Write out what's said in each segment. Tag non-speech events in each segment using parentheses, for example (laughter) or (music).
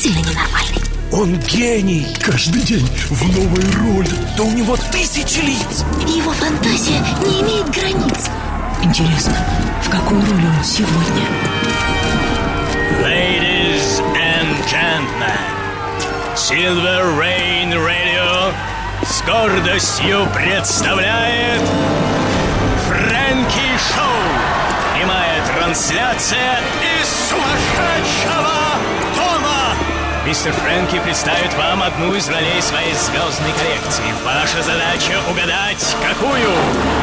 действительно ненормальный. Он гений! Каждый день в новой роли. Да у него тысячи лиц. Его фантазия не имеет границ. Интересно, в какую роль он сегодня? Ladies and gentlemen, Silver Rain Radio с гордостью представляет Фрэнки Шоу. Прямая трансляция из сумасшедшего. Мистер Фрэнки представит вам одну из ролей своей звездной коллекции. Ваша задача угадать, какую?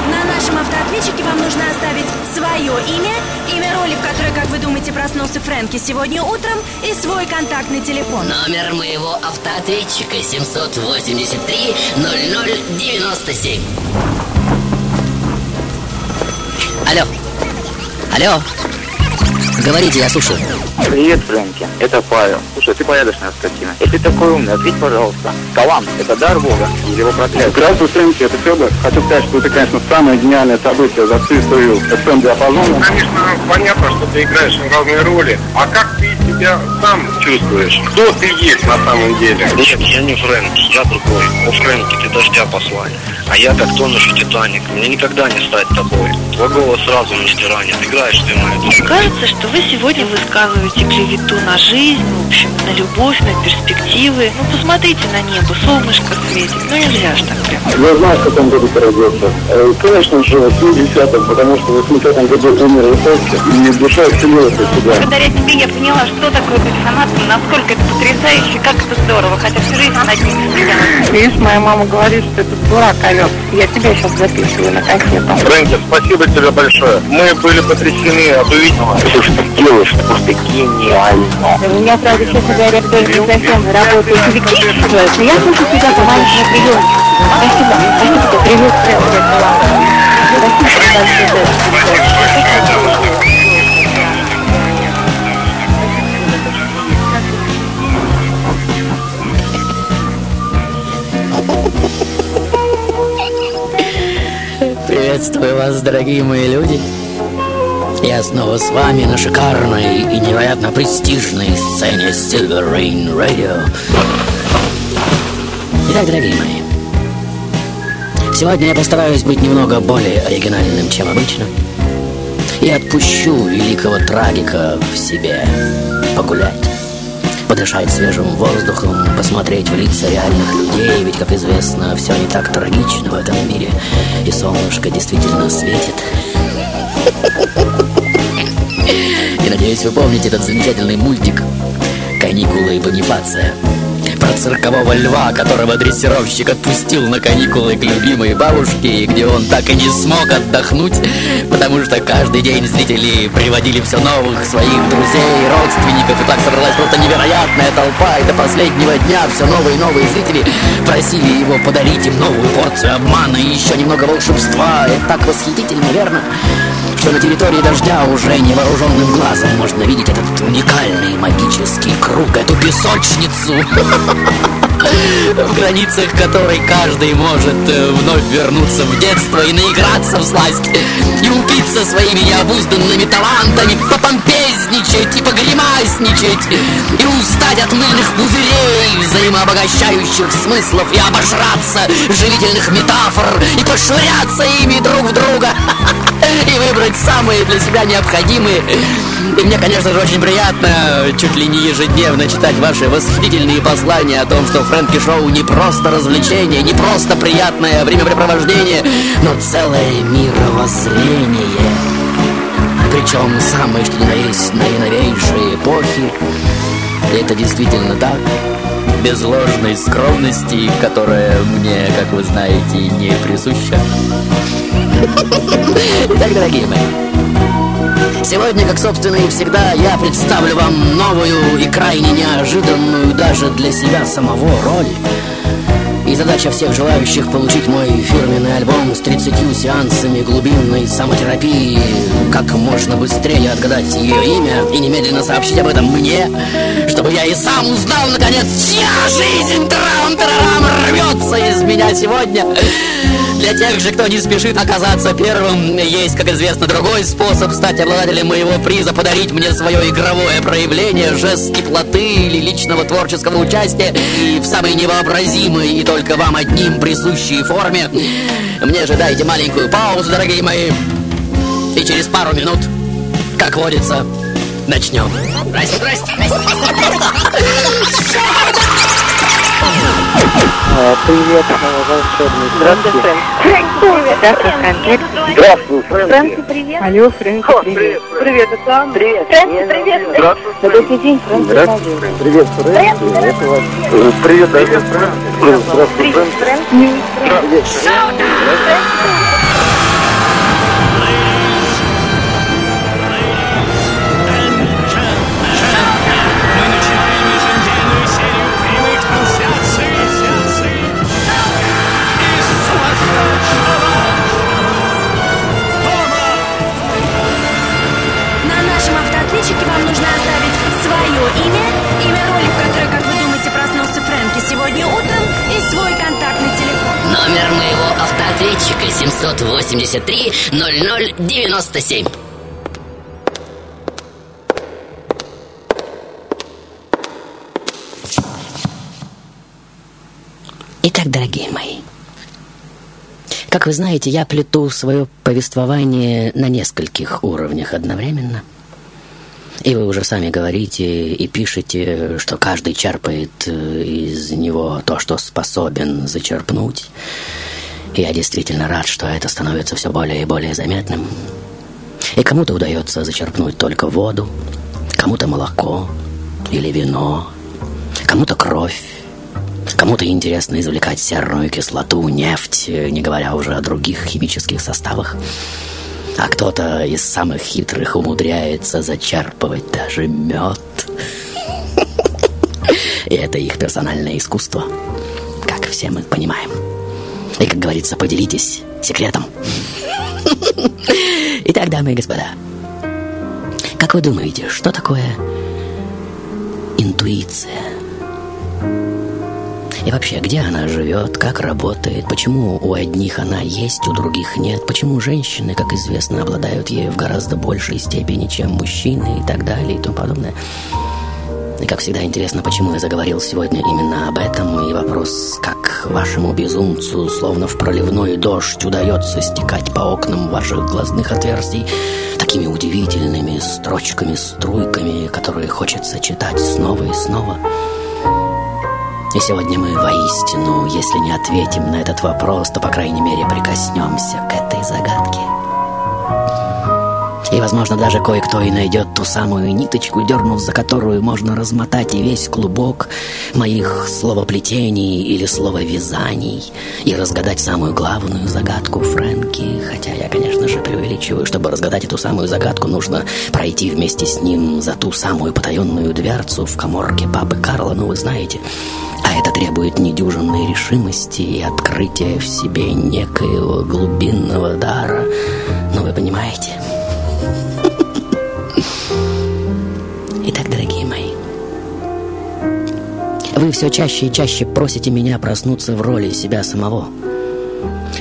На нашем автоответчике вам нужно оставить свое имя, имя роли, в которой, как вы думаете, проснулся Фрэнки сегодня утром, и свой контактный телефон. Номер моего автоответчика 783 0097. Алло. Алло. Говорите, я слушаю. Привет, Фрэнки. Это Павел. Слушай, ты порядочная скотина. Если ты такой умный, ответь, пожалуйста. Талант – это дар Бога или его проклятие? Здравствуй, Фрэнки, это Федор. Хочу сказать, что ты, конечно, самое гениальное событие за всю историю FM-диапазона. Конечно, понятно, что ты играешь в разные роли. А как ты себя сам чувствуешь? Кто ты есть на самом деле? Нет, я не Фрэнки, я другой. О, Фрэнки, ты дождя послали. А я как тонущий Титаник. Мне никогда не стать тобой. Твой голос сразу не стиранит. Играешь ты мою душу. Кажется, что вы сегодня высказываете клевету на жизнь, в общем, на любовь, на перспективы. Ну, посмотрите на небо, солнышко светит. Ну, нельзя же так прям. Я знаю, в каком году ты родился. Э, Конечно же, в 70-м, потому что в 80-м году умер Высоцкий, и душа исцелилась от тебя. Благодаря тебе я поняла, что такое быть фанатом, насколько это потрясающе, как это здорово, хотя всю жизнь ним смеялась. Видишь, моя мама говорит, что это дурак овец. Я тебя сейчас записываю на кассету. Фрэнки, спасибо тебе большое. Мы были потрясены от увиденного. Все, что ты делаешь, просто гениально. У меня, правда, честно говоря, вдоль не совсем работает электричество, но я слышу тебя по маленькому приемчику. Спасибо. Спасибо тебе. Привет, Фрэнки. Спасибо большое. Приветствую вас, дорогие мои люди. Я снова с вами на шикарной и невероятно престижной сцене Silver Rain Radio. Итак, дорогие мои, сегодня я постараюсь быть немного более оригинальным, чем обычно. И отпущу великого трагика в себе погулять подышать свежим воздухом, посмотреть в лица реальных людей, ведь, как известно, все не так трагично в этом мире, и солнышко действительно светит. И надеюсь, вы помните этот замечательный мультик «Каникулы и Бонифация» циркового льва, которого дрессировщик отпустил на каникулы к любимой бабушке, и где он так и не смог отдохнуть, потому что каждый день зрители приводили все новых своих друзей, родственников, и так собралась просто невероятная толпа, и до последнего дня все новые и новые зрители просили его подарить им новую порцию обмана и еще немного волшебства. Это так восхитительно, верно? Что на территории дождя уже невооруженным глазом. Можно видеть этот уникальный магический круг, эту песочницу, (laughs) в границах которой каждый может э, вновь вернуться в детство и наиграться в сласть, и упиться своими необузданными талантами, попомпезничать и погремасничать, и устать от мыльных пузырей, взаимообогащающих смыслов, и обожраться живительных метафор, и пошвыряться ими друг в друга (laughs) и выбрать самые для себя необходимые. И мне, конечно же, очень приятно чуть ли не ежедневно читать ваши восхитительные послания о том, что Фрэнки Шоу не просто развлечение, не просто приятное времяпрепровождение, но целое мировоззрение. Причем самые, что ни на есть, наиновейшие эпохи. И это действительно так без ложной скромности, которая мне, как вы знаете, не присуща. (laughs) Итак, дорогие мои, сегодня, как собственно и всегда, я представлю вам новую и крайне неожиданную даже для себя самого роль. Задача всех желающих получить мой фирменный альбом с 30 сеансами глубинной самотерапии. Как можно быстрее отгадать ее имя и немедленно сообщить об этом мне, чтобы я и сам узнал, наконец, чья жизнь трам-тарарам рвется из меня сегодня. Для тех же, кто не спешит оказаться первым, есть, как известно, другой способ стать обладателем моего приза, подарить мне свое игровое проявление, жест теплоты или личного творческого участия и в самой невообразимой и только вам одним присущей форме. Мне же дайте маленькую паузу, дорогие мои. И через пару минут, как водится, начнем. Здрасте, здрасте, здрасте, здрасте. Привет, волшебный. Здравствуй, Фрэнк. Фрэнк, привет. Здравствуй, Фрэнк. Здравствуй, Фрэнки. Фрэнки, привет. Алло, Фрэнки, привет. Привет, это Анна. Привет. Фрэнки, привет. Здравствуй, Добрый день, Фрэнки. Здравствуй, Фрэнки. Привет, Фрэнки. Это вас. Э, Привет, Привет, Фрэнки. Здравствуй, Фрэнки. Привет, На автоответчике вам нужно оставить свое имя, имя роли, в которой, как вы думаете, проснулся Фрэнки сегодня утром, и свой контактный телефон. Номер моего автоответчика 783 0097. Итак, дорогие мои, как вы знаете, я плету свое повествование на нескольких уровнях одновременно. И вы уже сами говорите и пишете, что каждый черпает э, из него то, что способен зачерпнуть. Я действительно рад, что это становится все более и более заметным. И кому-то удается зачерпнуть только воду, кому-то молоко или вино, кому-то кровь, Кому-то интересно извлекать серную кислоту, нефть, не говоря уже о других химических составах. А кто-то из самых хитрых умудряется зачерпывать даже мед. И это их персональное искусство, как все мы понимаем. И, как говорится, поделитесь секретом. (laughs) Итак, дамы и господа, как вы думаете, что такое интуиция? И вообще, где она живет, как работает, почему у одних она есть, у других нет, почему женщины, как известно, обладают ею в гораздо большей степени, чем мужчины и так далее и тому подобное. И, как всегда, интересно, почему я заговорил сегодня именно об этом, и вопрос, как вашему безумцу, словно в проливной дождь, удается стекать по окнам ваших глазных отверстий такими удивительными строчками, струйками, которые хочется читать снова и снова. И сегодня мы воистину, если не ответим на этот вопрос, то, по крайней мере, прикоснемся к этой загадке. И, возможно, даже кое-кто и найдет ту самую ниточку, дернув за которую можно размотать и весь клубок моих словоплетений или слововязаний и разгадать самую главную загадку Фрэнки. Хотя я, конечно же, преувеличиваю. Чтобы разгадать эту самую загадку, нужно пройти вместе с ним за ту самую потаенную дверцу в коморке папы Карла, ну вы знаете. А это требует недюжинной решимости и открытия в себе некоего глубинного дара. Ну, вы понимаете? Итак, дорогие мои, вы все чаще и чаще просите меня проснуться в роли себя самого.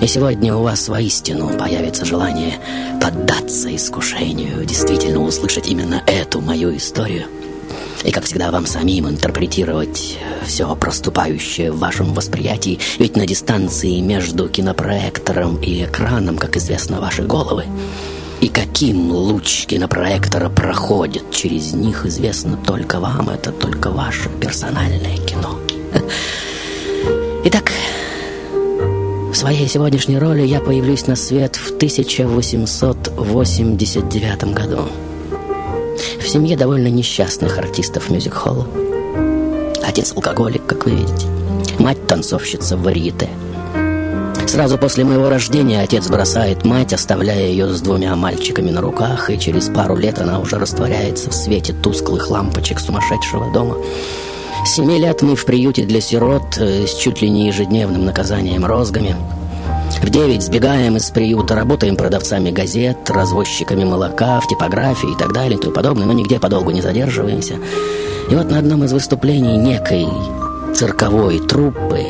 И сегодня у вас воистину появится желание поддаться искушению, действительно услышать именно эту мою историю. И, как всегда, вам самим интерпретировать все проступающее в вашем восприятии, ведь на дистанции между кинопроектором и экраном, как известно, ваши головы. И каким луч кинопроектора проходит через них, известно только вам. Это только ваше персональное кино. Итак, в своей сегодняшней роли я появлюсь на свет в 1889 году. В семье довольно несчастных артистов мюзик-холла. Отец алкоголик, как вы видите. Мать танцовщица в варьете. Сразу после моего рождения отец бросает мать, оставляя ее с двумя мальчиками на руках, и через пару лет она уже растворяется в свете тусклых лампочек сумасшедшего дома. С семи лет мы в приюте для сирот э, с чуть ли не ежедневным наказанием розгами. В девять сбегаем из приюта, работаем продавцами газет, развозчиками молока, в типографии и так далее и тому подобное, но нигде подолгу не задерживаемся. И вот на одном из выступлений некой цирковой труппы,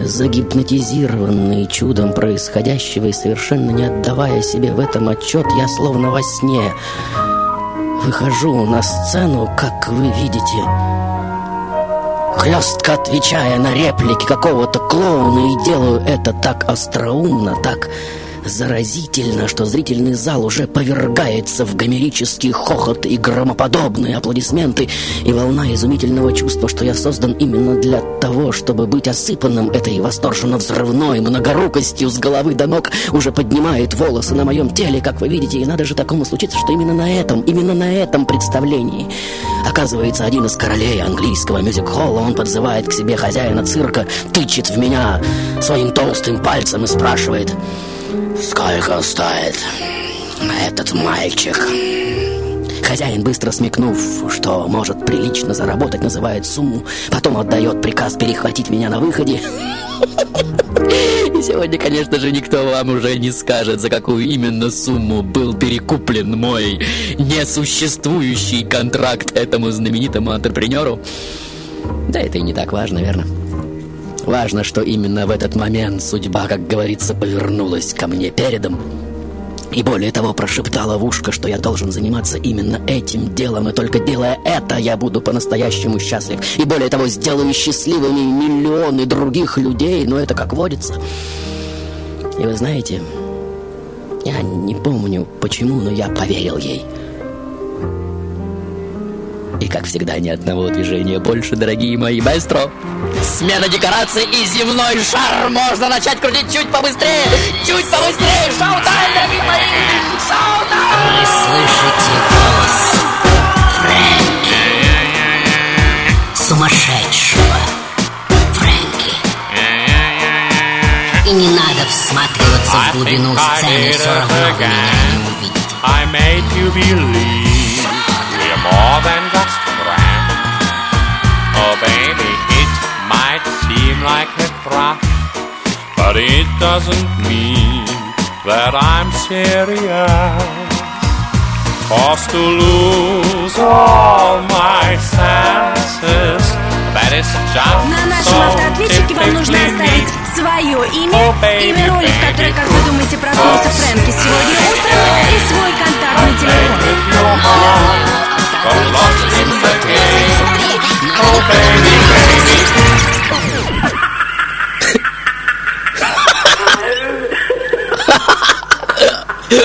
загипнотизированный чудом происходящего и совершенно не отдавая себе в этом отчет, я словно во сне выхожу на сцену, как вы видите, хлестко отвечая на реплики какого-то клоуна и делаю это так остроумно, так заразительно, что зрительный зал уже повергается в гомерический хохот и громоподобные аплодисменты и волна изумительного чувства, что я создан именно для того, чтобы быть осыпанным этой восторженно взрывной многорукостью с головы до ног, уже поднимает волосы на моем теле, как вы видите, и надо же такому случиться, что именно на этом, именно на этом представлении. Оказывается, один из королей английского мюзик-холла, он подзывает к себе хозяина цирка, тычет в меня своим толстым пальцем и спрашивает, сколько стоит этот мальчик? Хозяин, быстро смекнув, что может прилично заработать, называет сумму, потом отдает приказ перехватить меня на выходе. И сегодня, конечно же, никто вам уже не скажет, за какую именно сумму был перекуплен мой несуществующий контракт этому знаменитому антрепренеру. Да это и не так важно, верно? Важно, что именно в этот момент судьба, как говорится, повернулась ко мне передом. И более того, прошептала в ушко, что я должен заниматься именно этим делом, и только делая это, я буду по-настоящему счастлив. И более того, сделаю счастливыми миллионы других людей, но это как водится. И вы знаете, я не помню почему, но я поверил ей. И, как всегда, ни одного движения больше, дорогие мои маэстро. Смена декораций и земной шар можно начать крутить чуть побыстрее, чуть побыстрее. Шоу-тайм, дорогие мои! Шоу-тайм! Вы слышите голос Фрэнки. Сумасшедшего Фрэнки. И не надо всматриваться в глубину сцены, все равно вы меня не увидите. I made you believe more than just friends. Oh, baby, it might seem like a crush, but it doesn't mean that I'm serious. Cause to lose all my senses, that is just На нашем автоответчике вам нужно оставить свое имя, имя роли, в которой, как вы думаете, проснулся Фрэнки сегодня утром, и свой контактный телефон.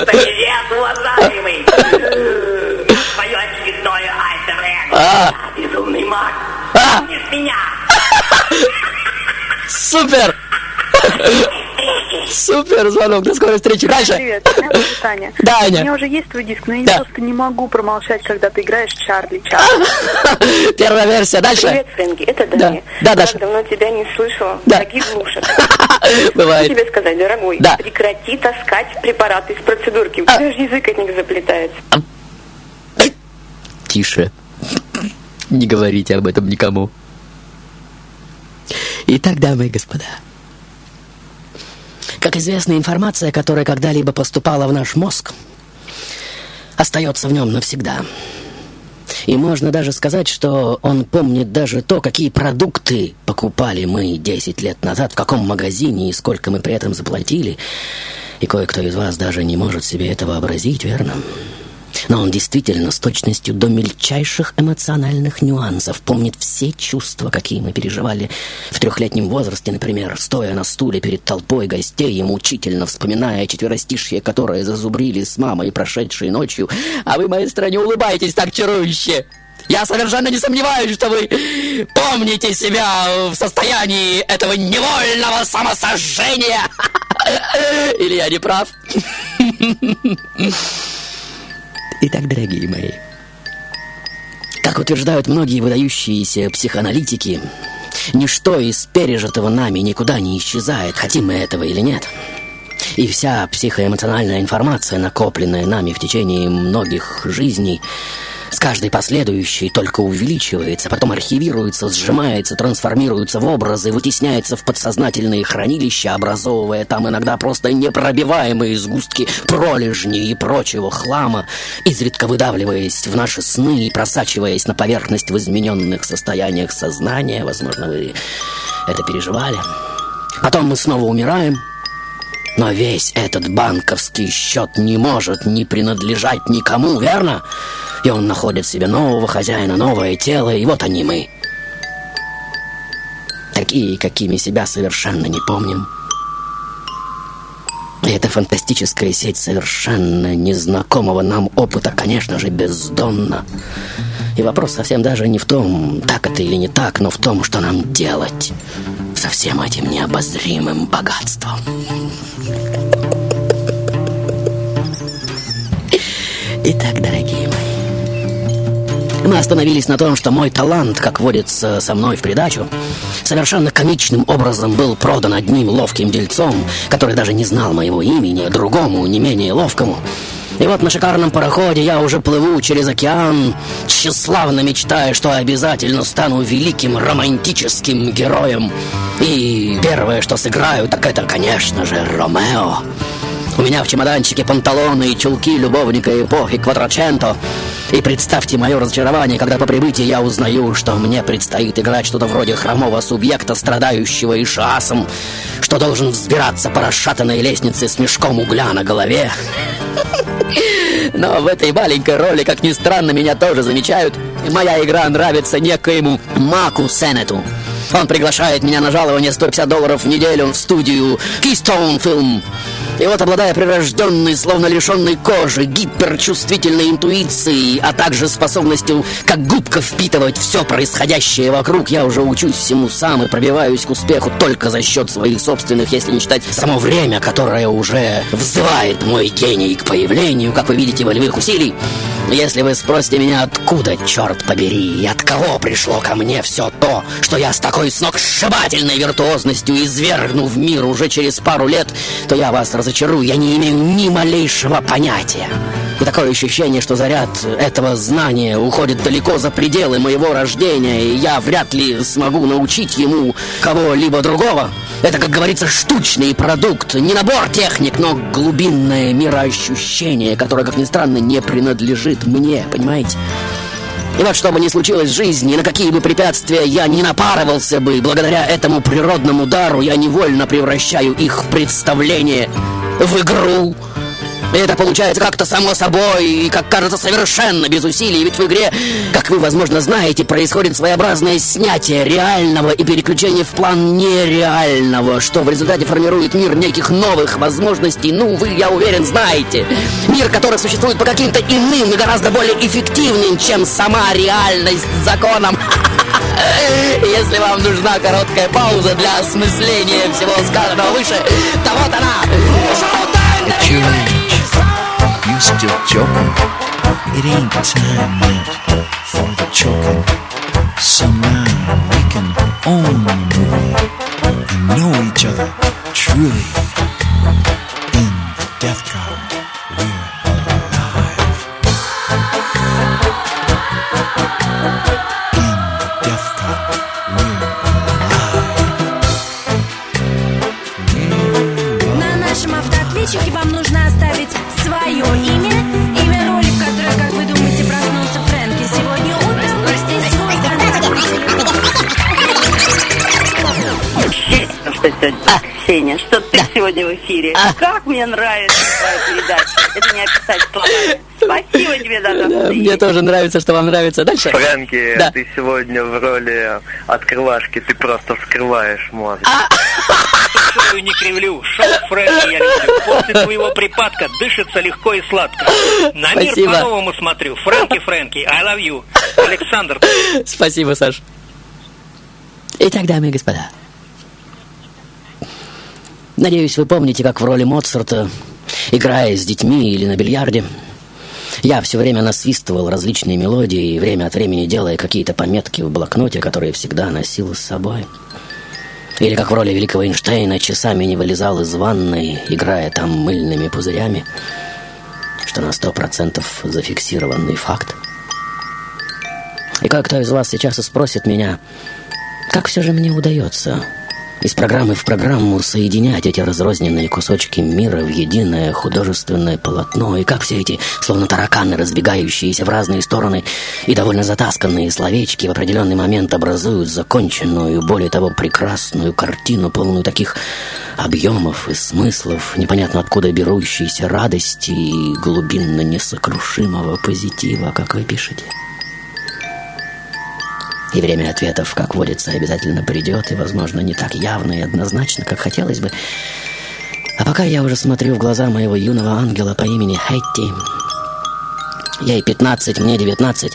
Привет, уважаемый! Твое очередное альтер А. Безумный маг! С меня! Супер! Супер звонок, до скорой встречи. Дальше. Привет, меня зовут Таня. Да, У Аня. меня уже есть твой диск, но я Да. просто не могу промолчать, когда ты играешь Чарли Чарли. (laughs) Первая версия. Дальше. Привет, Фрэнки, это Да. Даня. Да, Так Даша. давно тебя не слышала. Да. Глушек. (laughs) Бывает. Тебе сказать, дорогой? Да. Прекрати таскать препараты из процедурки. У А. тебя же язык от них заплетается. Тише. Не говорите об этом никому. Итак, дамы и господа. Как известно, информация, которая когда-либо поступала в наш мозг, остается в нем навсегда. И можно даже сказать, что он помнит даже то, какие продукты покупали мы 10 лет назад, в каком магазине и сколько мы при этом заплатили. И кое-кто из вас даже не может себе это вообразить, верно? Но он действительно с точностью до мельчайших эмоциональных нюансов помнит все чувства, какие мы переживали в трехлетнем возрасте, например, стоя на стуле перед толпой гостей и мучительно вспоминая четверостишье, которое зазубрили с мамой прошедшей ночью. А вы, маэстро, не улыбайтесь так чарующе. Я совершенно не сомневаюсь, что вы помните себя в состоянии этого невольного самосожжения. (laughs) Или я не прав? (laughs) Итак, дорогие мои, как утверждают многие выдающиеся психоаналитики, ничто из пережитого нами никуда не исчезает, хотим мы этого или нет. И вся психоэмоциональная информация, накопленная нами в течение многих жизней, с каждой последующей только увеличивается, потом архивируется, сжимается, трансформируется в образы, вытесняется в подсознательные хранилища, образовывая там иногда просто непробиваемые сгустки пролежней и прочего хлама, изредка выдавливаясь в наши сны и просачиваясь на поверхность в измененных состояниях сознания. Возможно, вы это переживали. Потом мы снова умираем, но весь этот банковский счет не может не принадлежать никому, верно? И он находит себе нового хозяина, новое тело, и вот они мы. Такие, какими себя совершенно не помним. И эта фантастическая сеть совершенно незнакомого нам опыта, конечно же, бездонна. И вопрос совсем даже не в том, так это или не так, но в том, что нам делать со всем этим необозримым богатством. Итак, дорогие мои, мы остановились на том, что мой талант, как водится со мной в придачу, совершенно комичным образом был продан одним ловким дельцом, который даже не знал моего имени, другому, не менее ловкому. И вот на шикарном пароходе я уже плыву через океан, тщеславно мечтая, что обязательно стану великим романтическим героем. И первое, что сыграю, так это, конечно же, Ромео. У меня в чемоданчике панталоны и чулки любовника эпохи Квадраченто. И представьте мое разочарование, когда по прибытии я узнаю, что мне предстоит играть что-то вроде хромого субъекта, страдающего ишасом, что должен взбираться по расшатанной лестнице с мешком угля на голове. Но в этой маленькой роли, как ни странно, меня тоже замечают. Моя игра нравится некоему Маку Сенету. Он приглашает меня на жалование 150 долларов в неделю в студию Keystone Film. И вот, обладая прирожденной, словно лишенной кожи, гиперчувствительной интуицией, а также способностью, как губка, впитывать все происходящее вокруг, я уже учусь всему сам и пробиваюсь к успеху только за счет своих собственных, если не считать само время, которое уже взывает мой гений к появлению, как вы видите, волевых усилий. Если вы спросите меня, откуда, черт побери, и от кого пришло ко мне все то, что я с такой сногсшибательной виртуозностью извергну в мир уже через пару лет, то я вас разочарую, я не имею ни малейшего понятия. И такое ощущение, что заряд этого знания уходит далеко за пределы моего рождения, и я вряд ли смогу научить ему кого-либо другого. Это, как говорится, штучный продукт, не набор техник, но глубинное мироощущение, которое, как ни странно, не принадлежит мне, понимаете? И вот что бы ни случилось в жизни, на какие бы препятствия я не напарывался бы, благодаря этому природному дару я невольно превращаю их представление в игру. И это получается как-то само собой, и, как кажется, совершенно без усилий. Ведь в игре, как вы, возможно, знаете, происходит своеобразное снятие реального и переключение в план нереального, что в результате формирует мир неких новых возможностей. Ну, вы, я уверен, знаете. Мир, который существует по каким-то иным и гораздо более эффективным, чем сама реальность с законом. (laughs) Если вам нужна короткая пауза для осмысления всего сказанного выше, то вот она. Шоу-тайм! You still joking? It ain't time yet for the choking. So now we can own the movie эфире? Как мне нравится твоя передача. Это не описать словами. Спасибо тебе за то, что ты Мне тоже нравится, что вам нравится. Дальше. Фрэнки, Да. ты сегодня в роли открывашки, ты просто вскрываешь мозг. Шею не кривлю, шоу Фрэнки я люблю. После твоего припадка дышится легко и сладко. На мир по-новому смотрю. Фрэнки, Фрэнки, I love you. Александр. (laughs) Спасибо, Саш. Итак, дамы и господа. Надеюсь, вы помните, как в роли Моцарта, играя с детьми или на бильярде, я все время насвистывал различные мелодии и время от времени делая какие-то пометки в блокноте, которые всегда носил с собой. Или как в роли великого Эйнштейна часами не вылезал из ванной, играя там мыльными пузырями, что на сто процентов зафиксированный факт. И кое-кто из вас сейчас и спросит меня, как все же мне удается из программы в программу соединять эти разрозненные кусочки мира в единое художественное полотно, и как все эти, словно тараканы, разбегающиеся в разные стороны и довольно затасканные словечки в определенный момент образуют законченную, более того, прекрасную картину, полную таких объемов и смыслов, непонятно откуда берущейся радости и глубинно несокрушимого позитива, как вы пишете. И время ответов, как водится, обязательно придет, и, возможно, не так явно и однозначно, как хотелось бы. А пока я уже смотрю в глаза моего юного ангела по имени Хэтти. Ей 15, мне 19.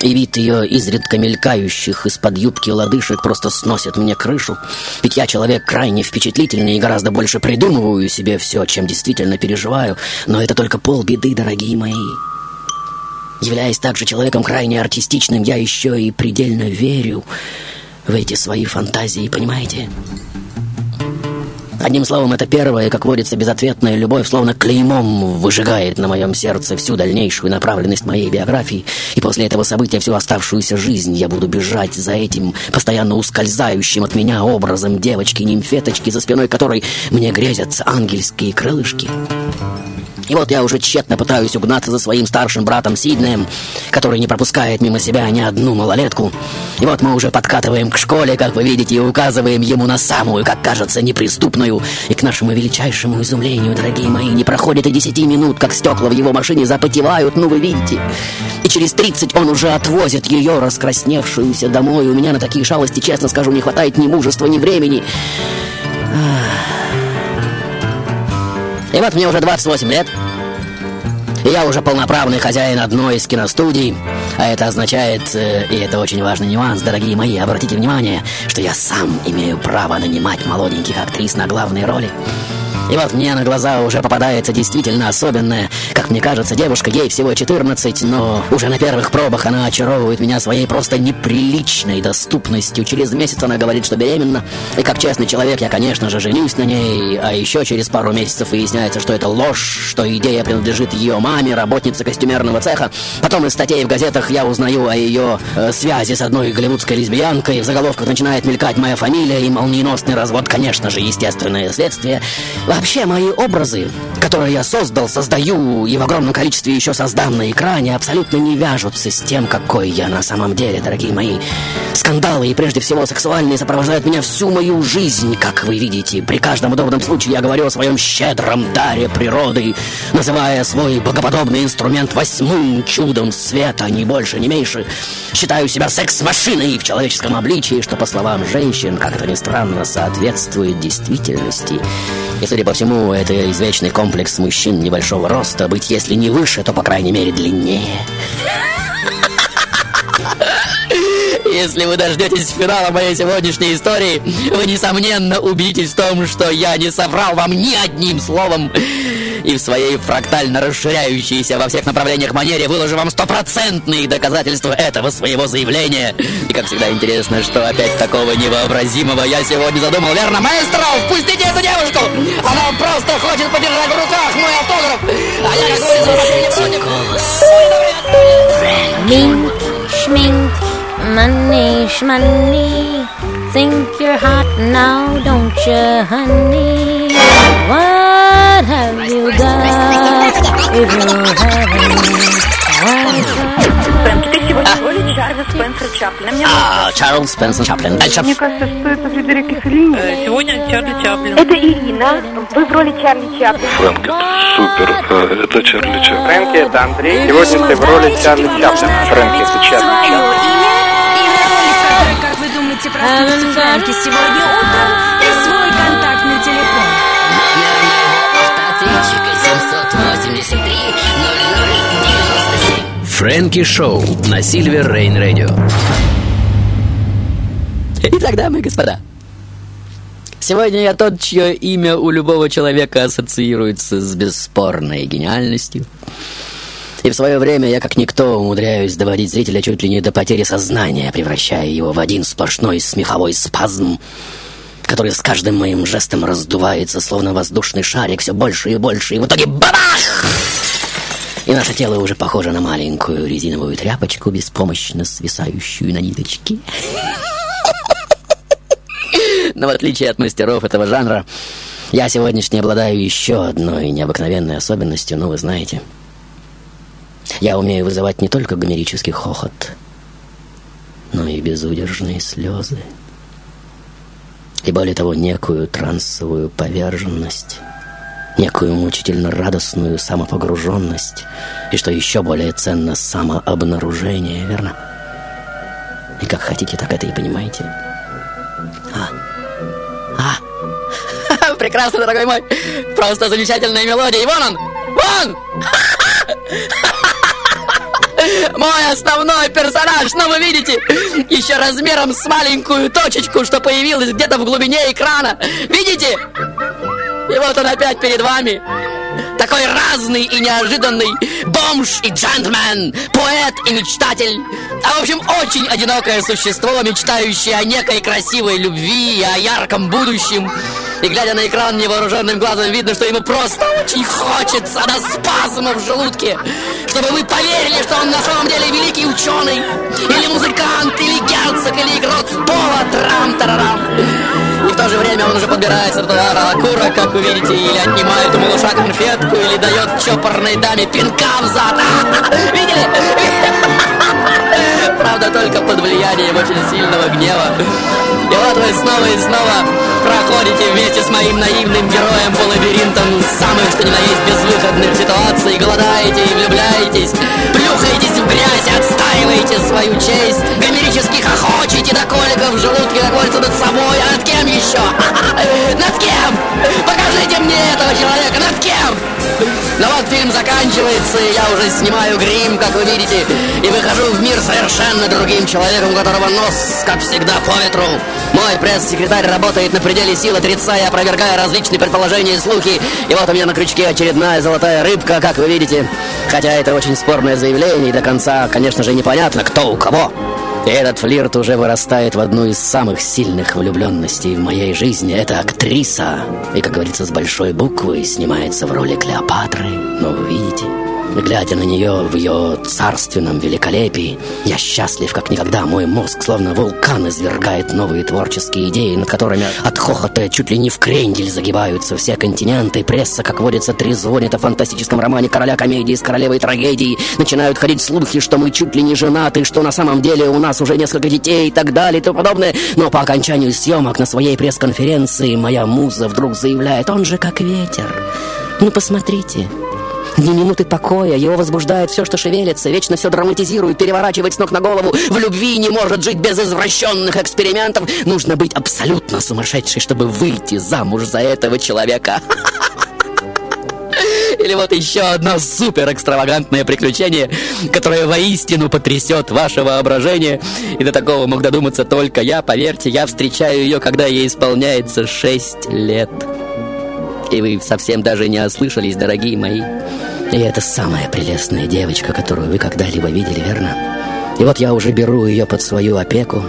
И вид ее изредка мелькающих из-под юбки лодыжек просто сносит мне крышу. Ведь я человек крайне впечатлительный и гораздо больше придумываю себе все, чем действительно переживаю. Но это только полбеды, дорогие мои. Являясь также человеком крайне артистичным, я еще и предельно верю в эти свои фантазии, понимаете? Одним словом, это первая, как водится, безответная любовь, словно клеймом выжигает на моем сердце всю дальнейшую направленность моей биографии, и после этого события всю оставшуюся жизнь я буду бежать за этим постоянно ускользающим от меня образом девочки-нимфеточки, за спиной которой мне грезятся ангельские крылышки. И вот я уже тщетно пытаюсь угнаться за своим старшим братом Сиднеем, который не пропускает мимо себя ни одну малолетку. И вот мы уже подкатываем к школе, как вы видите, и указываем ему на самую, как кажется, неприступную. И к нашему величайшему изумлению, дорогие мои, не проходит и десяти минут, как стекла в его машине запотевают, ну вы видите. И через тридцать он уже отвозит ее, раскрасневшуюся, домой. У меня на такие шалости, честно скажу, не хватает ни мужества, ни времени. И вот мне уже 28 лет. И я уже полноправный хозяин одной из киностудий. А это означает, э, и это очень важный нюанс, дорогие мои, обратите внимание, что я сам имею право нанимать молоденьких актрис на главные роли. И вот мне на глаза уже попадается действительно особенная, как мне кажется, девушка, ей всего 14, но уже на первых пробах она очаровывает меня своей просто неприличной доступностью. Через месяц она говорит, что беременна, и как честный человек я, конечно же, женюсь на ней, а еще через пару месяцев выясняется, что это ложь, что идея принадлежит ее маме, работнице костюмерного цеха. Потом из статей в газетах я узнаю о ее э, связи с одной голливудской лесбиянкой, в заголовках начинает мелькать моя фамилия и молниеносный развод, конечно же, естественное следствие. Вообще, мои образы, которые я создал, создаю и в огромном количестве еще создам на экране, абсолютно не вяжутся с тем, какой я на самом деле, дорогие мои. Скандалы и прежде всего сексуальные сопровождают меня всю мою жизнь, как вы видите. При каждом удобном случае я говорю о своем щедром даре природы, называя свой богоподобный инструмент восьмым чудом света, ни больше, ни меньше. Считаю себя секс-машиной в человеческом обличии, что, по словам женщин, как это ни странно, соответствует действительности. И, судя по всему, это извечный комплекс мужчин небольшого роста. Быть, если не выше, то, по крайней мере, длиннее. Если вы дождетесь финала моей сегодняшней истории, вы, несомненно, убедитесь в том, что я не соврал вам ни одним словом. И в своей фрактально расширяющейся во всех направлениях манере выложу вам стопроцентные доказательства этого своего заявления. И, как всегда, интересно, что опять такого невообразимого я сегодня задумал. Верно, маэстро, впустите эту девушку! Она просто хочет подержать в руках мой автограф! А я, как говорится, money, shmoney. Think you're hot now, don't you, honey? What have you got if you haven't? Ты сегодня Спенсера Чаплина. Мне А, Чарльз Спенсер Чаплин. Дальше. Мне кажется, что это Фредерик Феллини. Сегодня Чарли Чаплин. Это Ирина. Вы в роли Чарли Чаплин. Фрэнк, это супер. Э, Это Чарли Чаплин. Фрэнки, это Андрей. Сегодня ты в роли Чарли Чаплина. Фрэнки, это Чарли Чаплин. как вы думаете, проснулся Фрэнки сегодня утром, Фрэнки Шоу на Сильвер Рейн Радио. Итак, дамы и господа, сегодня я тот, чье имя у любого человека ассоциируется с бесспорной гениальностью. И в свое время я, как никто, умудряюсь доводить зрителя чуть ли не до потери сознания, превращая его в один сплошной смеховой спазм, который с каждым моим жестом раздувается, словно воздушный шарик, все больше и больше, и в итоге бабах! И наше тело уже похоже на маленькую резиновую тряпочку, беспомощно свисающую на ниточке. Но в отличие от мастеров этого жанра, я сегодняшний обладаю еще одной необыкновенной особенностью, ну вы знаете. Я умею вызывать не только гомерический хохот, но и безудержные слезы. И более того, некую трансовую поверженность, некую мучительно радостную самопогруженность, и, что еще более ценно, самообнаружение, верно? И как хотите, так это и понимаете. А, а, (laughs) прекрасно, дорогой мой, просто замечательная мелодия, и вон он, вон! (laughs) Мой основной персонаж, но вы видите, еще размером с маленькую точечку, что появилась где-то в глубине экрана. Видите? И вот он опять перед вами. Такой разный и неожиданный бомж и джентльмен, поэт и мечтатель. А в общем, очень одинокое существо, мечтающее о некой красивой любви и о ярком будущем. И глядя на экран невооруженным глазом, видно, что ему просто очень хочется до спазма в желудке, чтобы вы поверили, что он на самом деле великий ученый, или музыкант, или герцог, или игрок пола, трам-тарарам. И в то же время он уже подбирает с тротуара как вы видите, или отнимает у малыша конфетку, или дает чопорной даме пинка в зад. (laughs) Видели? (laughs) Правда, только под влиянием очень сильного гнева. И вот вы снова и снова проходите вместе с моим наивным героем по лабиринтам самых, что ни на есть, безвыходных ситуаций, голодаете и влюбляетесь, плюхаетесь в грязь, отстаиваете свою честь, гомерически хохочете до коликов в желудке, как говорится, над собой, а над кем еще? (laughs) Над кем? Покажите мне этого человека, над кем? Но вот фильм заканчивается, и я уже снимаю грим, как вы видите, и выхожу в мир совершенно другим человеком, у которого нос, как всегда, по ветру. Мой пресс-секретарь работает на пределе сил, отрицая опровергая различные предположения и слухи. И вот у меня на крючке очередная золотая рыбка, как вы видите. Хотя это очень спорное заявление, и до конца, конечно же, непонятно, кто у кого. И этот флирт уже вырастает в одну из самых сильных влюбленностей в моей жизни. Это актриса. И, как говорится, с большой буквы снимается в роли Клеопатры. Вы видите, Глядя на нее в ее царственном великолепии, я счастлив как никогда. Мой мозг, словно вулкан, извергает новые творческие идеи, над которыми от хохота чуть ли не в крендель загибаются все континенты. Пресса, как водится, трезвонит о фантастическом романе короля комедии с королевой трагедии. Начинают ходить слухи, что мы чуть ли не женаты, что на самом деле у нас уже несколько детей и так далее и тому подобное. Но по окончанию съемок на своей пресс-конференции моя муза вдруг заявляет, он же как ветер. Ну, посмотрите, ни минуты покоя, его возбуждает все, что шевелится, вечно все драматизирует, переворачивает с ног на голову. В любви не может жить без извращенных экспериментов. Нужно быть абсолютно сумасшедшей, чтобы выйти замуж за этого человека. (laughs) Или вот еще одно супер экстравагантное приключение, которое воистину потрясет ваше воображение. И до такого мог додуматься только я. Поверьте, я встречаю ее, когда ей исполняется 6 лет. И вы совсем даже не ослышались, дорогие мои. И это самая прелестная девочка, которую вы когда-либо видели, верно? И вот я уже беру ее под свою опеку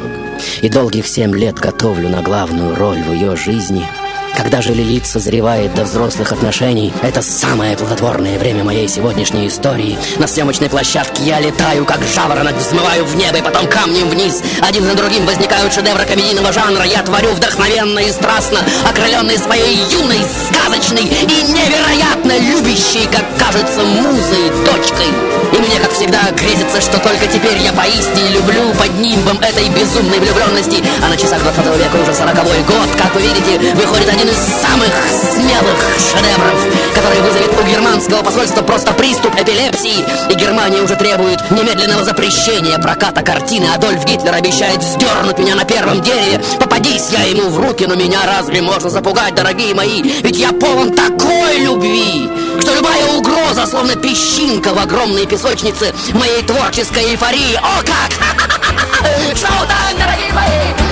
и долгих семь лет готовлю на главную роль в ее жизни – когда же Лилит созревает до взрослых отношений, это самое плодотворное время моей сегодняшней истории. На съемочной площадке я летаю, как жаворонок, взмываю в небо и потом камнем вниз. Один за другим возникают шедевры комедийного жанра. Я творю вдохновенно и страстно, окрыленный своей юной, сказочной и невероятно любящей, как кажется, музой, дочкой. И мне, как всегда, грезится, что только теперь я поистине люблю под нимбом этой безумной влюбленности. А на часах 20 века уже 40 год, как вы видите, выходит один из самых смелых шедевров, который вызовет у германского посольства просто приступ эпилепсии. И Германия уже требует немедленного запрещения проката картины. Адольф Гитлер обещает сдернуть меня на первом дереве. Попадись я ему в руки, но меня разве можно запугать, дорогие мои? Ведь я полон такой любви, что любая угроза, словно песчинка в огромной песочнице моей творческой эйфории. О, как! (laughs) Шоу-тайм, дорогие мои!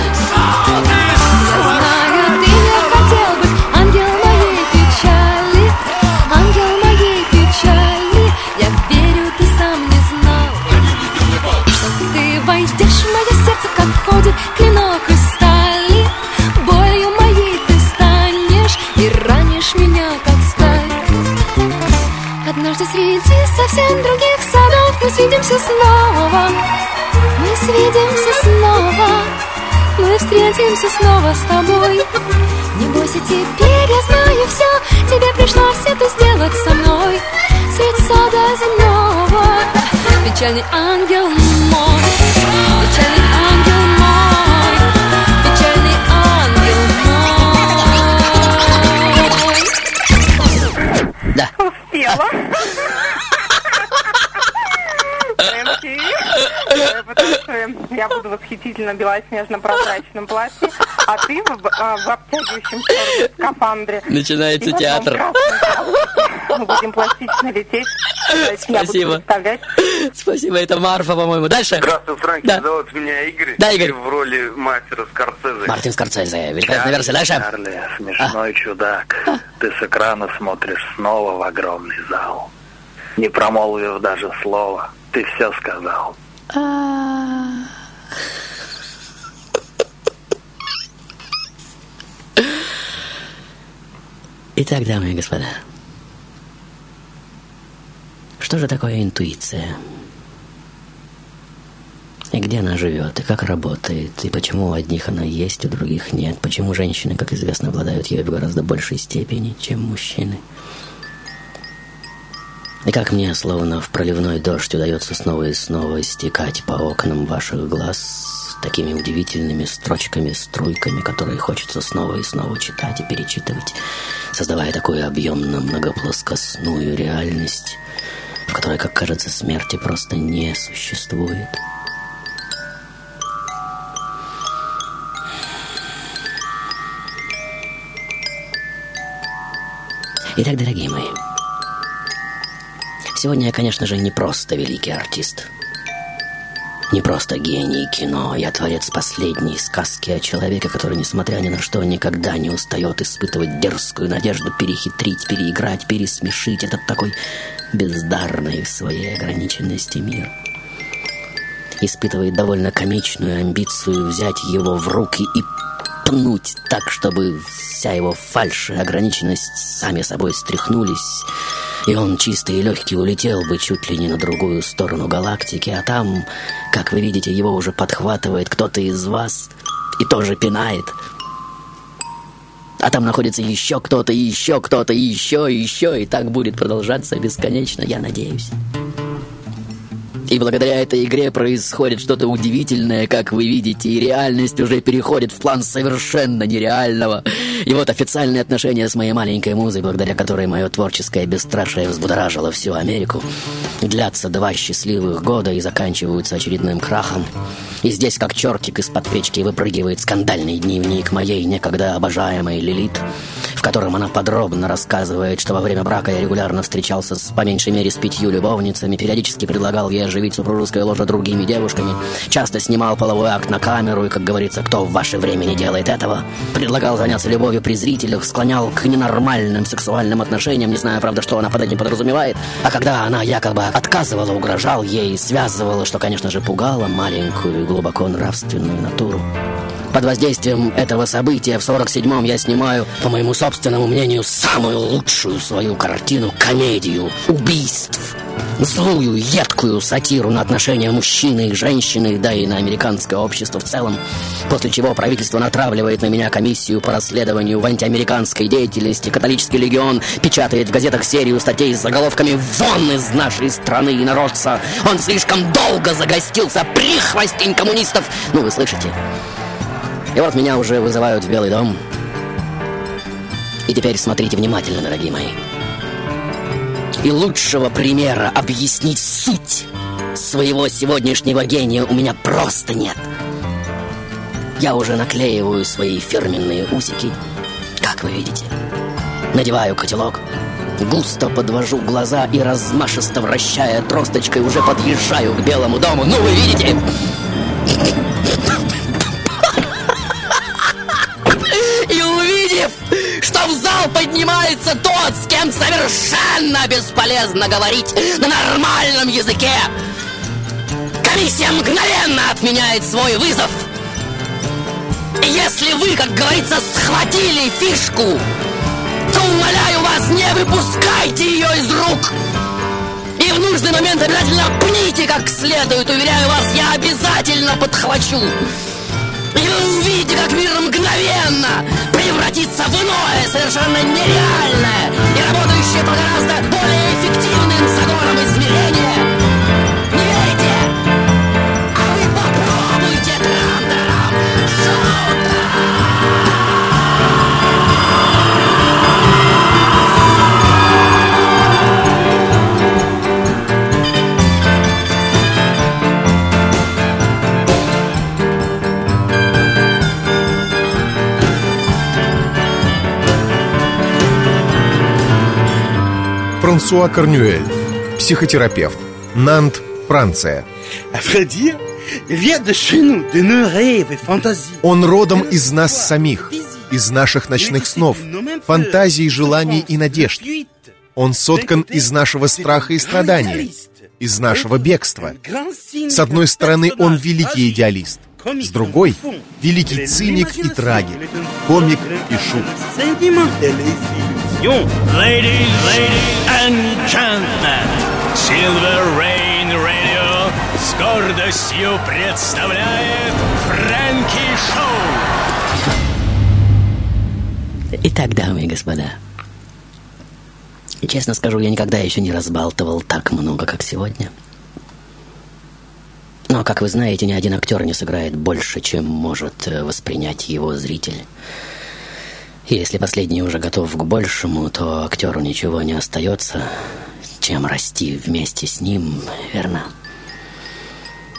Среди совсем других садов Мы свидимся снова. Мы свидимся снова. Мы встретимся снова с тобой. Не бойся, теперь я знаю все Тебе пришлось это сделать со мной. Средь сада земного. Печальный ангел мой. Печальный ангел мой я буду в восхитительно белоснежно-прозрачном платье, а ты в, а, в обтягивающем черном скафандре. Начинается И театр. Мы будем пластично лететь. Спасибо. представлять Спасибо, это Марфа, по-моему. Дальше. Здравствуй, Фрэнки, Да. зовут меня Игорь. Да, Игорь. В роли мастера Скорсезе. Мартин Скорцезе, великолепная версия. Дальше. Чарли, смешной чудак. Ты с экрана смотришь снова в огромный зал. Не промолвив даже слова, ты все сказал. Итак, дамы и господа, что же такое интуиция? И где она живет, и как работает, и почему у одних она есть, у других нет, почему женщины, как известно, обладают ею в гораздо большей степени, чем мужчины. И как мне, словно в проливной дождь, удается снова и снова стекать по окнам ваших глаз такими удивительными строчками, струйками, которые хочется снова и снова читать и перечитывать, создавая такую объемно-многоплоскостную реальность, в которой, как кажется, смерти просто не существует. Итак, дорогие мои, сегодня я, конечно же, не просто великий артист. Не просто гений кино, я творец последней сказки о человеке, который, несмотря ни на что, никогда не устает испытывать дерзкую надежду перехитрить, переиграть, пересмешить этот такой бездарный в своей ограниченности мир. Испытывает довольно комичную амбицию взять его в руки и пнуть так, чтобы вся его фальшь и ограниченность сами собой стряхнулись, и он чистый и легкий улетел бы чуть ли не на другую сторону галактики, а там, как вы видите, его уже подхватывает кто-то из вас и тоже пинает. А там находится еще кто-то, еще кто-то, еще, еще, и так будет продолжаться бесконечно, я надеюсь. И благодаря этой игре происходит что-то удивительное, как вы видите, и реальность уже переходит в план совершенно нереального. И вот официальные отношения с моей маленькой музой, благодаря которой мое творческое бесстрашие взбудоражило всю Америку, длятся два счастливых года и заканчиваются очередным крахом. И здесь, как чертик из-под печки, выпрыгивает скандальный дневник моей некогда обожаемой Лилит, в котором она подробно рассказывает, что во время брака я регулярно встречался с по меньшей мере с пятью любовницами, периодически предлагал ей оживить супружеское ложе другими девушками, часто снимал половой акт на камеру, и, как говорится, кто в ваше время не делает этого, предлагал заняться любовью при зрителях, склонял к ненормальным сексуальным отношениям, не знаю, правда, что она под этим подразумевает, а когда она якобы отказывала, угрожал ей, связывала, что, конечно же, пугало маленькую и глубоко нравственную натуру. Под воздействием этого события в 47-м я снимаю, по моему собственному мнению, самую лучшую свою картину – комедию убийств. Злую, едкую сатиру на отношения мужчины и женщины, да и на американское общество в целом. После чего правительство натравливает на меня комиссию по расследованию в антиамериканской деятельности. Католический легион печатает в газетах серию статей с заголовками «Вон из нашей страны и народца! Он слишком долго загостился, прихвостень коммунистов!» Ну, вы слышите? И вот меня уже вызывают в Белый дом. И теперь смотрите внимательно, дорогие мои. И лучшего примера объяснить суть своего сегодняшнего гения у меня просто нет. Я уже наклеиваю свои фирменные усики, как вы видите. Надеваю котелок, густо подвожу глаза и размашисто вращая тросточкой уже подъезжаю к Белому дому. Ну, вы видите? В поднимается тот, с кем совершенно бесполезно говорить на нормальном языке, комиссия мгновенно отменяет свой вызов. И если вы, как говорится, схватили фишку, то, умоляю вас, не выпускайте ее из рук. нужный момент обязательно пните как следует. Уверяю вас, я обязательно подхвачу. И вы увидите, как мир мгновенно превратится в иное, совершенно нереальное и работающее по гораздо более эффективным законам измерения. Франсуа Корнюэль, психотерапевт, Нант, Франция. Он родом из нас самих, из наших ночных снов, фантазий, желаний и надежд. Он соткан из нашего страха и страдания, из нашего бегства. С одной стороны, он великий идеалист, с другой — великий циник и трагик, комик и шут. L'illusion. Ladies, ladies and gentlemen, Silver Rain Radio с гордостью представляет Фрэнки Шоу. Итак, дамы и господа, честно скажу, я никогда еще не разбалтывал так много, как сегодня. Но, как вы знаете, ни один актер не сыграет больше, чем может э, воспринять его зритель. И если последний уже готов к большему, то актеру ничего не остается, чем расти вместе с ним, верно?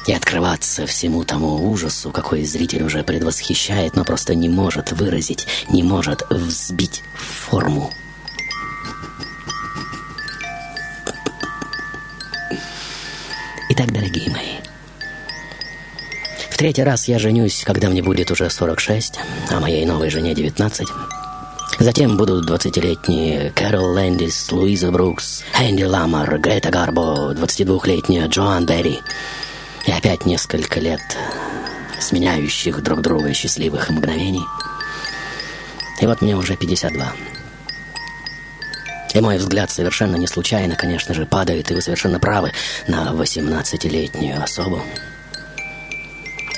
И открываться всему тому ужасу, какой зритель уже предвосхищает, но просто не может выразить, не может взбить форму. Итак, дорогие мои, в третий раз я женюсь, когда мне будет уже 46, а моей новой жене 19. Затем будут 20-летние Кэрол Лэндис, Луиза Брукс, Энди Ламар, Грета Гарбо, 22-летняя Джоан Берри. И опять несколько лет сменяющих друг друга счастливых мгновений. И вот мне уже 52. И мой взгляд совершенно не случайно, конечно же, падает, и вы совершенно правы, на 18-летнюю особу.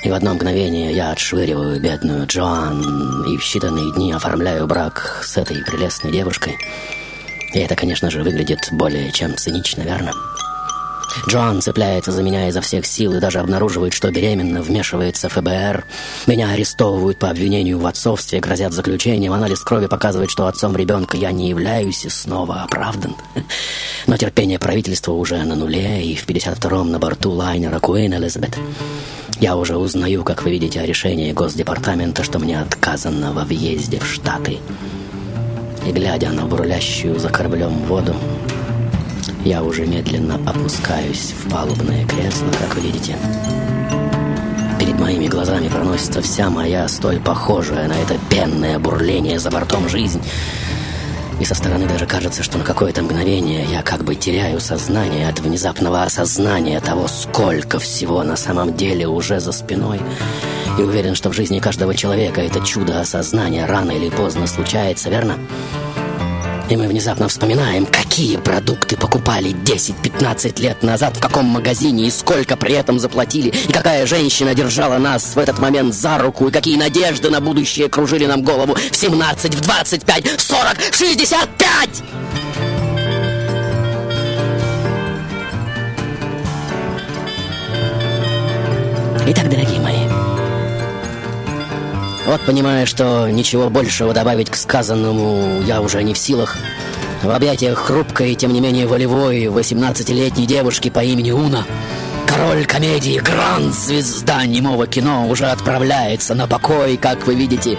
И в одно мгновение я отшвыриваю бедную Джоан и в считанные дни оформляю брак с этой прелестной девушкой. И это, конечно же, выглядит более чем цинично, верно? Джоан цепляется за меня изо всех сил и даже обнаруживает, что беременна, вмешивается ФБР. Меня арестовывают по обвинению в отцовстве, грозят заключением. Анализ крови показывает, что отцом ребенка я не являюсь и снова оправдан. (laughs) Но терпение правительства уже на нуле, и в 52-м на борту лайнера Куин Элизабет. Я уже узнаю, как вы видите, о решении Госдепартамента, что мне отказано во въезде в Штаты. И глядя на бурлящую за кораблем воду, я уже медленно опускаюсь в палубное кресло, как вы видите. Перед моими глазами проносится вся моя столь похожая на это пенное бурление за бортом жизнь. И со стороны даже кажется, что на какое-то мгновение я как бы теряю сознание от внезапного осознания того, сколько всего на самом деле уже за спиной. И уверен, что в жизни каждого человека это чудо осознания рано или поздно случается, верно? И мы внезапно вспоминаем, какие продукты покупали 10-15 лет назад, в каком магазине и сколько при этом заплатили, и какая женщина держала нас в этот момент за руку, и какие надежды на будущее кружили нам голову в 17, в 25, в 40, в 65! Итак, дорогие мои, вот понимая, что ничего большего добавить к сказанному я уже не в силах, в объятиях хрупкой тем не менее волевой 18-летней девушки по имени Уна, король комедии, гранд-звезда немого кино уже отправляется на покой, как вы видите.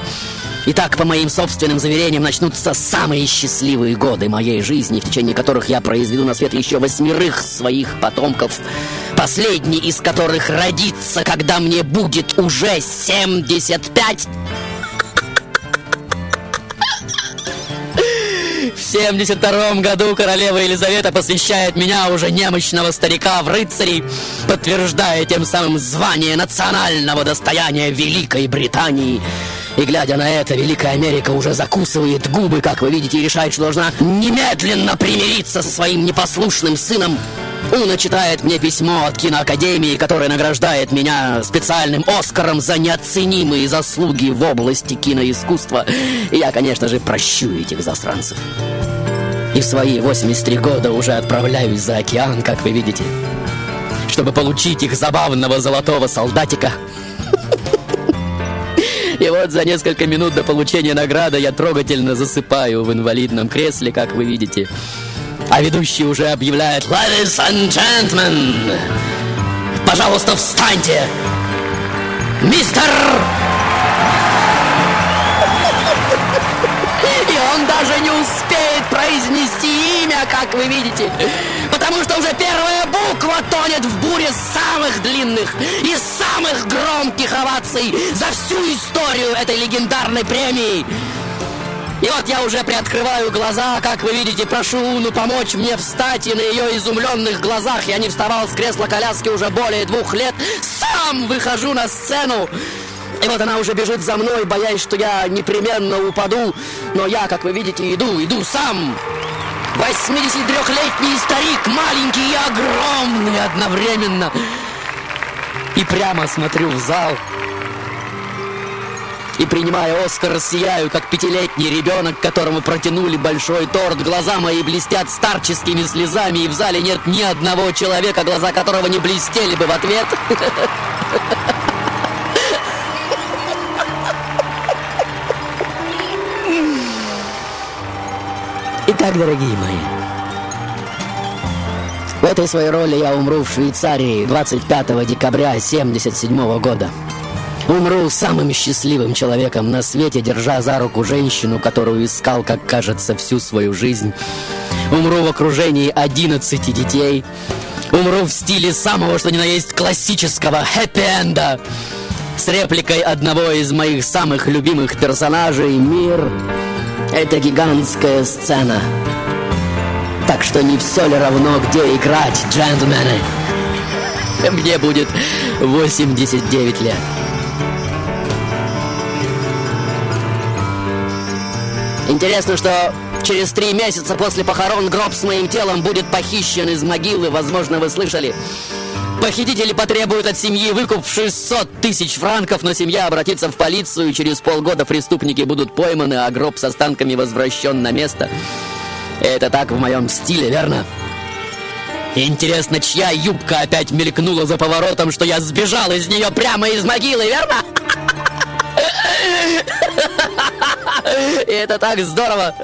Итак, по моим собственным заверениям, начнутся самые счастливые годы моей жизни, в течение которых я произведу на свет еще восьмерых своих потомков, последний из которых родится, когда мне будет уже 75. В 72 году королева Елизавета посвящает меня, уже немощного старика, в рыцари, подтверждая тем самым звание национального достояния Великой Британии. И глядя на это, Великая Америка уже закусывает губы, как вы видите, и решает, что должна немедленно примириться со своим непослушным сыном. Уна читает мне письмо от киноакадемии, которое награждает меня специальным Оскаром за неоценимые заслуги в области киноискусства. И я, конечно же, прощу этих засранцев. И в свои 83 года уже отправляюсь за океан, как вы видите, чтобы получить их забавного золотого солдатика. И вот за несколько минут до получения награды я трогательно засыпаю в инвалидном кресле, как вы видите. А ведущий уже объявляет «Ladies and gentlemen, пожалуйста, встаньте! Мистер...» И он даже не успеет произнести имя, как вы видите, потому что уже первая буква тонет в буре самых длинных и самых громких оваций за всю историю этой легендарной премии. И вот я уже приоткрываю глаза, как вы видите, прошу Уну помочь мне встать, и на ее изумленных глазах я не вставал с кресла коляски уже более двух лет, сам выхожу на сцену. И вот она уже бежит за мной, боясь, что я непременно упаду. Но я, как вы видите, иду, иду сам. 83-летний старик, маленький и огромный одновременно. И прямо смотрю в зал. И принимая Оскар, сияю, как пятилетний ребенок, которому протянули большой торт. Глаза мои блестят старческими слезами, и в зале нет ни одного человека, глаза которого не блестели бы в ответ. (laughs) Итак, дорогие мои, в этой своей роли я умру в Швейцарии 25 декабря 1977 года. Умру самым счастливым человеком на свете, держа за руку женщину, которую искал, как кажется, всю свою жизнь. Умру в окружении 11 детей. Умру в стиле самого, что ни на есть, классического хэппи-энда. С репликой одного из моих самых любимых персонажей «Мир — это гигантская сцена». Так что не все ли равно, где играть, джентльмены? Мне будет 89 лет. Интересно, что через три месяца после похорон гроб с моим телом будет похищен из могилы, возможно, вы слышали. Похитители потребуют от семьи выкуп в 600 тысяч франков, но семья обратится в полицию, и через полгода преступники будут пойманы, а гроб с останками возвращен на место. Это так в моем стиле, верно? Интересно, чья юбка опять мелькнула за поворотом, что я сбежал из нее прямо из могилы, верно? (laughs) И это так здорово,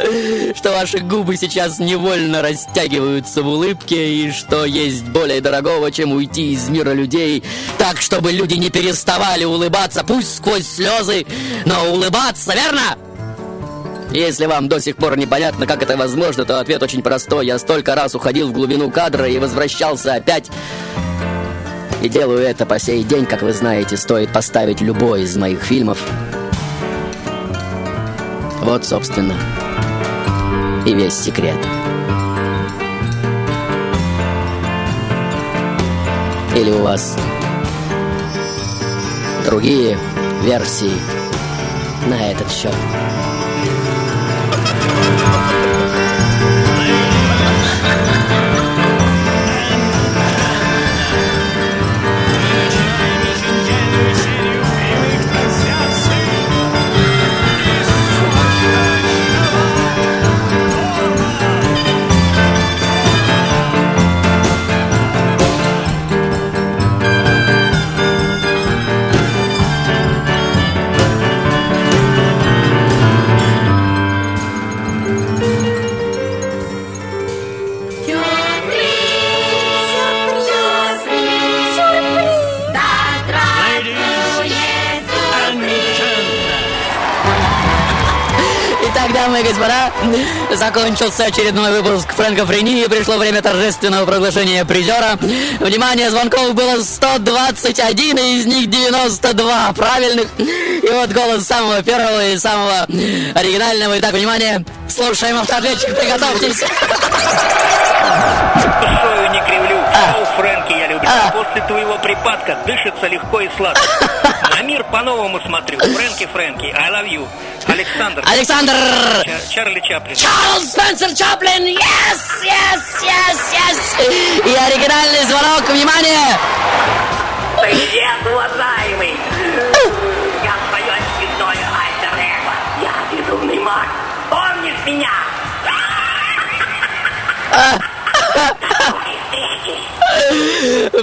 что ваши губы сейчас невольно растягиваются в улыбке, и что есть более дорогого, чем уйти из мира людей, так, чтобы люди не переставали улыбаться, пусть сквозь слезы, но улыбаться, верно? Если вам до сих пор непонятно, как это возможно, то ответ очень простой. Я столько раз уходил в глубину кадра и возвращался опять. И делаю это по сей день, как вы знаете, стоит поставить любой из моих фильмов. Вот, собственно, и весь секрет. Или у вас другие версии на этот счет? Итак, дамы и господа, закончился очередной выпуск Фрэнка Френи и пришло время торжественного проглашения призера. Внимание, звонков было 121, и из них 92 правильных. И вот голос самого первого и самого оригинального. Итак, внимание, слушаем автоответчик, приготовьтесь. Душою не кривлю. Я люблю. После твоего припадка дышится легко и сладко. (laughs) На мир по-новому смотрю. Фрэнки, Фрэнки, I love you. Александр. Александр! Чар- Чарли Чаплин. Чарльз Спенсер Чаплин! Yes, yes, yes, yes! И оригинальный звонок, внимание! Привет, уважаемый! Я твое очередное альтер-эго. Я безумный маг. Помнишь меня?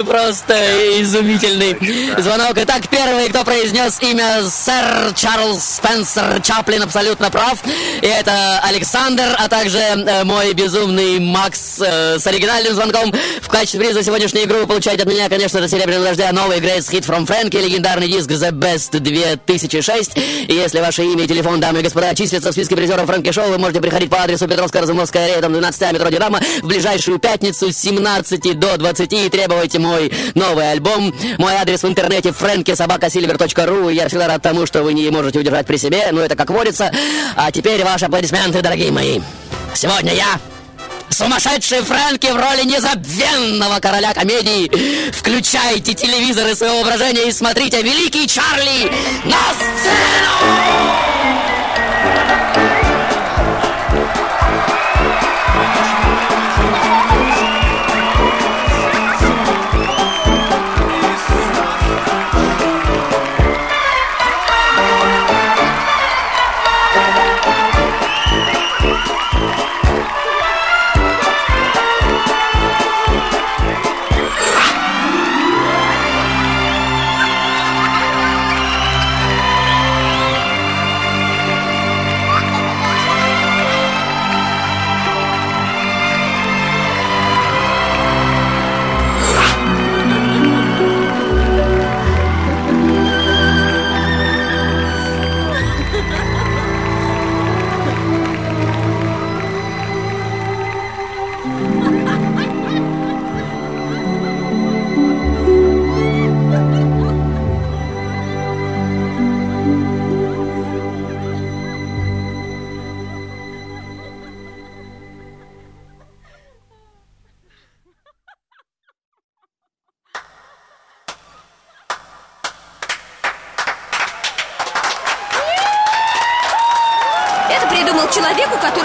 Просто изумительный звонок. Итак, первый, кто произнес имя сэр Чарльз Спенсер Чаплин, абсолютно прав. И это Александр, а также э, мой безумный Макс э, с оригинальным звонком. В качестве приза за сегодняшнюю игру вы получаете от меня, конечно, до серебряного дождя новый Greatest Hit from Frankie, легендарный диск The Best 2006. И если ваше имя и телефон, дамы и господа, числятся в списке призеров Фрэнки Шоу, вы можете приходить по адресу Петровская Разумовская аллея, дом 12 метро Динамо в ближайшую пятницу с 17 до 20 и требуйте мой новый альбом. Мой адрес в интернете frankysobakasilver.ru. Я всегда рад тому, что вы не можете удержать при себе, но это как водится. А теперь ваши аплодисменты, дорогие мои. Сегодня я Сумасшедший Фрэнки в роли незабвенного короля комедии. Включайте телевизоры своего воображения и смотрите «Великий Чарли» на сцену!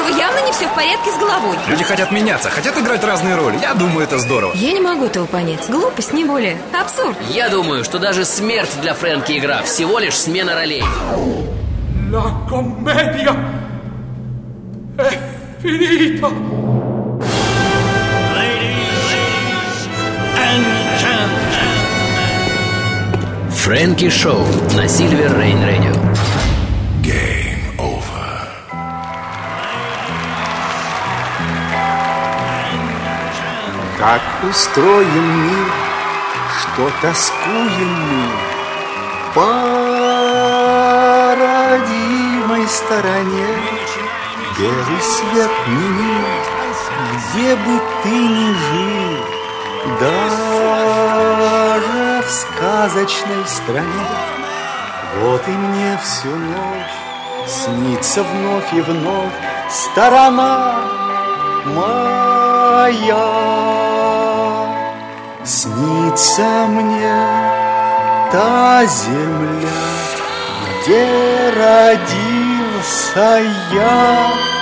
Которого явно не все в порядке с головой. Люди хотят меняться, хотят играть разные роли. Я думаю, это здорово. Я не могу этого понять. Глупость, не более. Абсурд. Я думаю, что даже смерть для Фрэнки игра всего лишь смена ролей. La commedia è finita. Фрэнки Шоу на Сильвер Рейн Радио. Как устроен мир, что тоскуем мы. По родимой стороне Белый свет не мил, где бы ты ни жил Даже в сказочной стране. Вот и мне всю ночь снится вновь и вновь Сторона моя Снится мне та земля, где родился я.